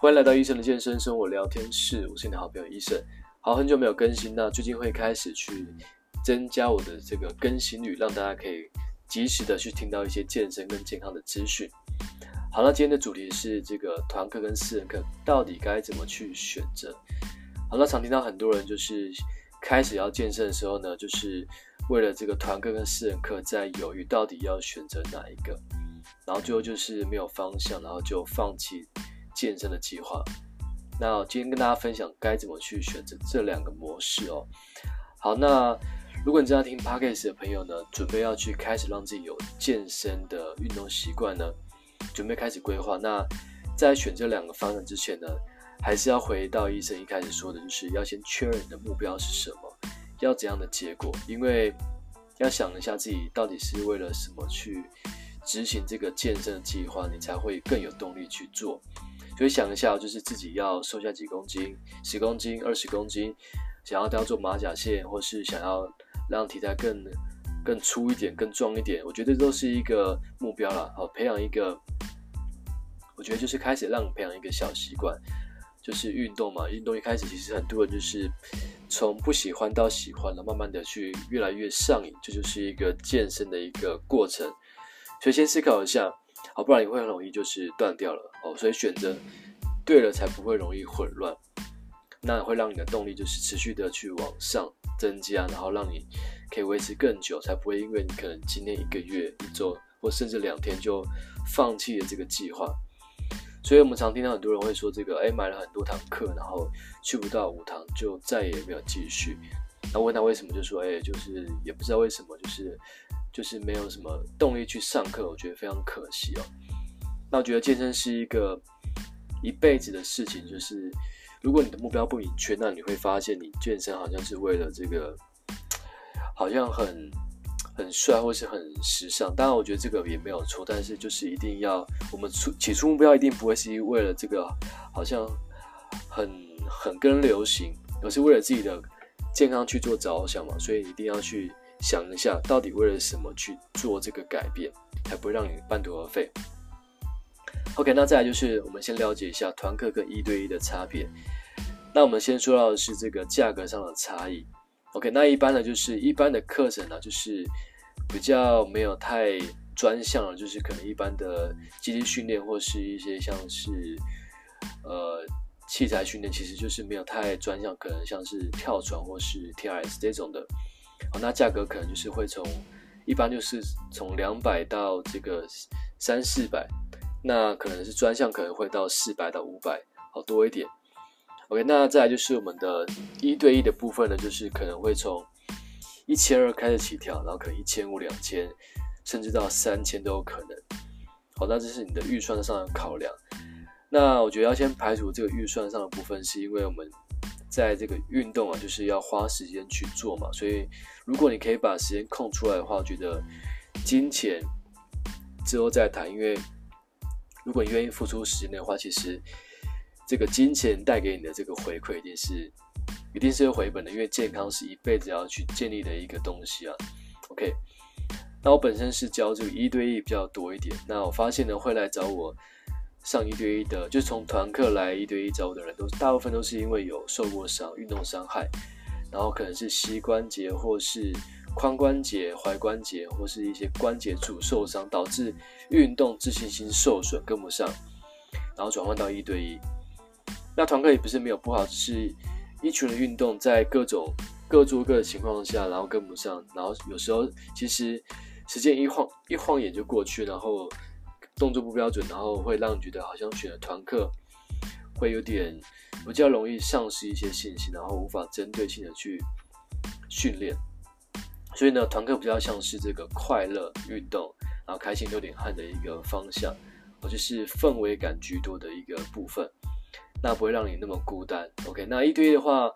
欢迎来到医生的健身生活聊天室，我是你的好朋友医生。好，很久没有更新，那最近会开始去增加我的这个更新率，让大家可以及时的去听到一些健身跟健康的资讯。好，那今天的主题是这个团课跟私人课到底该怎么去选择？好，那常听到很多人就是开始要健身的时候呢，就是为了这个团课跟私人课在犹豫到底要选择哪一个，然后最后就是没有方向，然后就放弃。健身的计划，那今天跟大家分享该怎么去选择这两个模式哦。好，那如果你正在听 Podcast 的朋友呢，准备要去开始让自己有健身的运动习惯呢，准备开始规划。那在选这两个方向之前呢，还是要回到医生一开始说的，就是要先确认你的目标是什么，要怎样的结果，因为要想一下自己到底是为了什么去执行这个健身的计划，你才会更有动力去做。所以想一下，就是自己要瘦下几公斤，十公斤、二十公斤，想要当做马甲线，或是想要让体态更更粗一点、更壮一点，我觉得都是一个目标啦。好，培养一个，我觉得就是开始让你培养一个小习惯，就是运动嘛。运动一开始其实很多人就是从不喜欢到喜欢了，慢慢的去越来越上瘾，这，就是一个健身的一个过程。所以先思考一下。好，不然你会很容易就是断掉了哦。所以选择对了，才不会容易混乱。那会让你的动力就是持续的去往上增加，然后让你可以维持更久，才不会因为你可能今天一个月、一周或甚至两天就放弃了这个计划。所以我们常听到很多人会说，这个哎，买了很多堂课，然后去不到五堂就再也没有继续。那问他为什么，就说哎，就是也不知道为什么，就是。就是没有什么动力去上课，我觉得非常可惜哦。那我觉得健身是一个一辈子的事情，就是如果你的目标不明确，那你会发现你健身好像是为了这个，好像很很帅或是很时尚。当然，我觉得这个也没有错，但是就是一定要我们出起初目标一定不会是为了这个，好像很很跟流行，而是为了自己的健康去做着想嘛，所以一定要去。想一下，到底为了什么去做这个改变，才不会让你半途而废？OK，那再来就是我们先了解一下团课跟一对一的差别。那我们先说到的是这个价格上的差异。OK，那一般呢，就是一般的课程呢，就是比较没有太专项了，就是可能一般的肌力训练或是一些像是呃器材训练，其实就是没有太专项，可能像是跳船或是 TRS 这种的。好，那价格可能就是会从一般就是从两百到这个三四百，那可能是专项可能会到四百到五百，好多一点。OK，那再来就是我们的一对一的部分呢，就是可能会从一千二开始起跳，然后可能一千五、两千，甚至到三千都有可能。好，那这是你的预算上的考量。那我觉得要先排除这个预算上的部分，是因为我们。在这个运动啊，就是要花时间去做嘛，所以如果你可以把时间空出来的话，我觉得金钱之后再谈。因为如果你愿意付出时间的话，其实这个金钱带给你的这个回馈，一定是一定是有回本的。因为健康是一辈子要去建立的一个东西啊。OK，那我本身是教这个一对一比较多一点，那我发现呢，会来找我。上一对一的，就从团课来一对一找我的人都，都大部分都是因为有受过伤、运动伤害，然后可能是膝关节或是髋关节、踝关节或是一些关节处受伤，导致运动自信心受损，跟不上，然后转换到一对一。那团课也不是没有不好，只是一群人运动在各种各做各的情况下，然后跟不上，然后有时候其实时间一晃一晃眼就过去，然后。动作不标准，然后会让你觉得好像选了团课会有点比较容易丧失一些信心，然后无法针对性的去训练。所以呢，团课比较像是这个快乐运动，然后开心流点汗的一个方向，或者是氛围感居多的一个部分，那不会让你那么孤单。OK，那一对一的话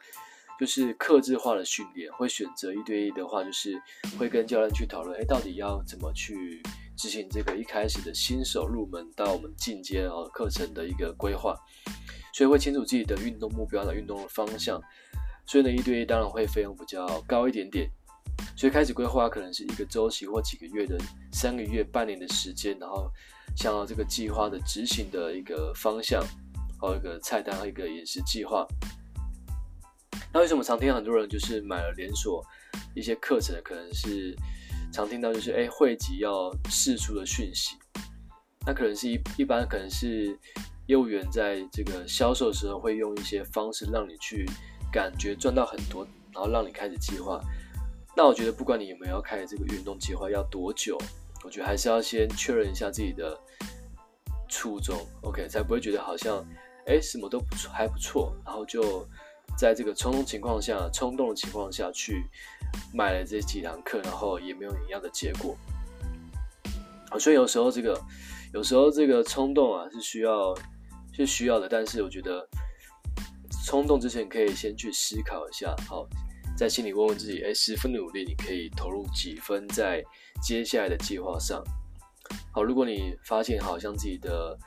就是克制化的训练，会选择一对一的话就是会跟教练去讨论，哎，到底要怎么去。执行这个一开始的新手入门到我们进阶啊课程的一个规划，所以会清楚自己的运动目标的运动的方向，所以呢，一对一当然会费用比较高一点点，所以开始规划可能是一个周期或几个月的三个月、半年的时间，然后想要这个计划的执行的一个方向，还有一个菜单和一个饮食计划。那为什么常听很多人就是买了连锁一些课程，可能是常听到就是哎汇集要释出的讯息，那可能是一一般可能是业务员在这个销售的时候会用一些方式让你去感觉赚到很多，然后让你开始计划。那我觉得不管你有没有要开这个运动计划要多久，我觉得还是要先确认一下自己的初衷，OK，才不会觉得好像哎什么都不错还不错，然后就。在这个冲动情况下，冲动的情况下去买了这几堂课，然后也没有一样的结果。所以有时候这个，有时候这个冲动啊是需要是需要的，但是我觉得冲动之前可以先去思考一下，好，在心里问问自己，哎，十分努力，你可以投入几分在接下来的计划上？好，如果你发现好像自己的。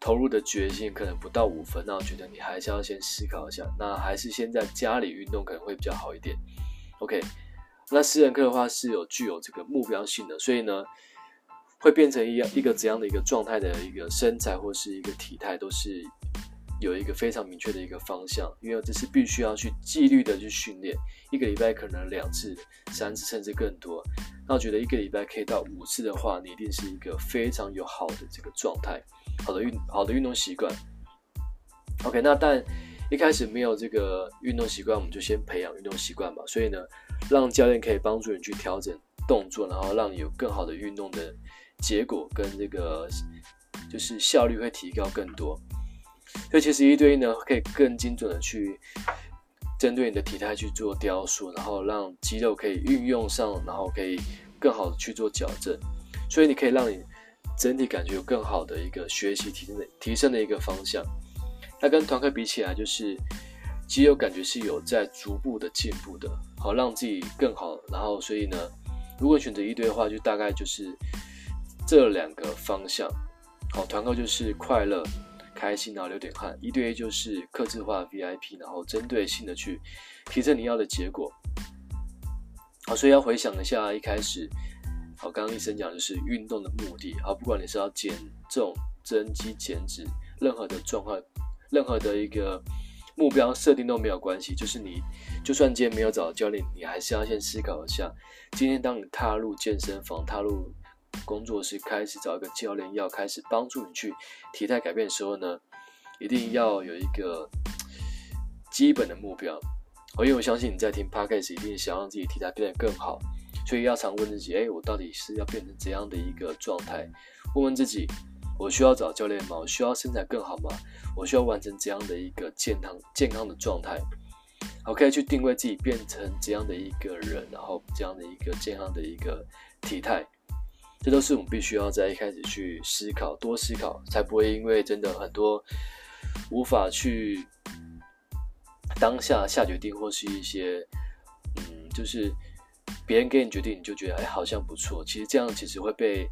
投入的决心可能不到五分，那我觉得你还是要先思考一下，那还是先在家里运动可能会比较好一点。OK，那私人课的话是有具有这个目标性的，所以呢，会变成一一个怎样的一个状态的一个身材或是一个体态，都是有一个非常明确的一个方向，因为这是必须要去纪律的去训练，一个礼拜可能两次、三次甚至更多。那我觉得一个礼拜可以到五次的话，你一定是一个非常有好的这个状态。好的运好的运动习惯，OK，那但一开始没有这个运动习惯，我们就先培养运动习惯吧。所以呢，让教练可以帮助你去调整动作，然后让你有更好的运动的结果，跟这个就是效率会提高更多。所以其实一对一呢，可以更精准的去针对你的体态去做雕塑，然后让肌肉可以运用上，然后可以更好的去做矫正。所以你可以让你。整体感觉有更好的一个学习提升的提升的一个方向，那跟团课比起来，就是肌肉感觉是有在逐步的进步的，好让自己更好。然后所以呢，如果选择一对的话，就大概就是这两个方向。好，团购就是快乐、开心，然后流点汗；一对一就是客制化 VIP，然后针对性的去提升你要的结果。好，所以要回想一下一开始。好，刚刚医生讲的是运动的目的。好，不管你是要减重、增肌、减脂，任何的状况，任何的一个目标设定都没有关系。就是你，就算今天没有找到教练，你还是要先思考一下：今天当你踏入健身房、踏入工作室，开始找一个教练，要开始帮助你去体态改变的时候呢，一定要有一个基本的目标。因为我相信你在听 Podcast 一定想让自己体态变得更好。所以要常问自己，哎，我到底是要变成怎样的一个状态？问问自己，我需要找教练吗？我需要身材更好吗？我需要完成怎样的一个健康健康的状态？好，可以去定位自己变成怎样的一个人，然后这样的一个健康的一个体态，这都是我们必须要在一开始去思考，多思考，才不会因为真的很多无法去当下下决定，或是一些嗯，就是。别人给你决定，你就觉得哎，好像不错。其实这样其实会被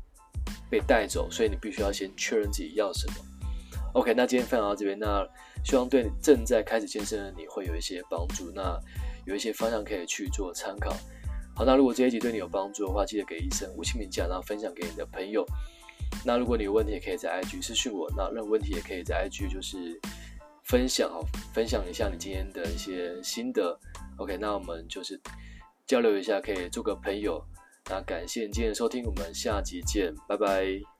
被带走，所以你必须要先确认自己要什么。OK，那今天分享到这边，那希望对正在开始健身的你会有一些帮助，那有一些方向可以去做参考。好，那如果这一集对你有帮助的话，记得给医生五星评价，然后分享给你的朋友。那如果你有问题，也可以在 IG 私讯我。那任何问题也可以在 IG 就是分享哦，分享一下你今天的一些心得。OK，那我们就是。交流一下，可以做个朋友。那感谢你今天的收听，我们下集见，拜拜。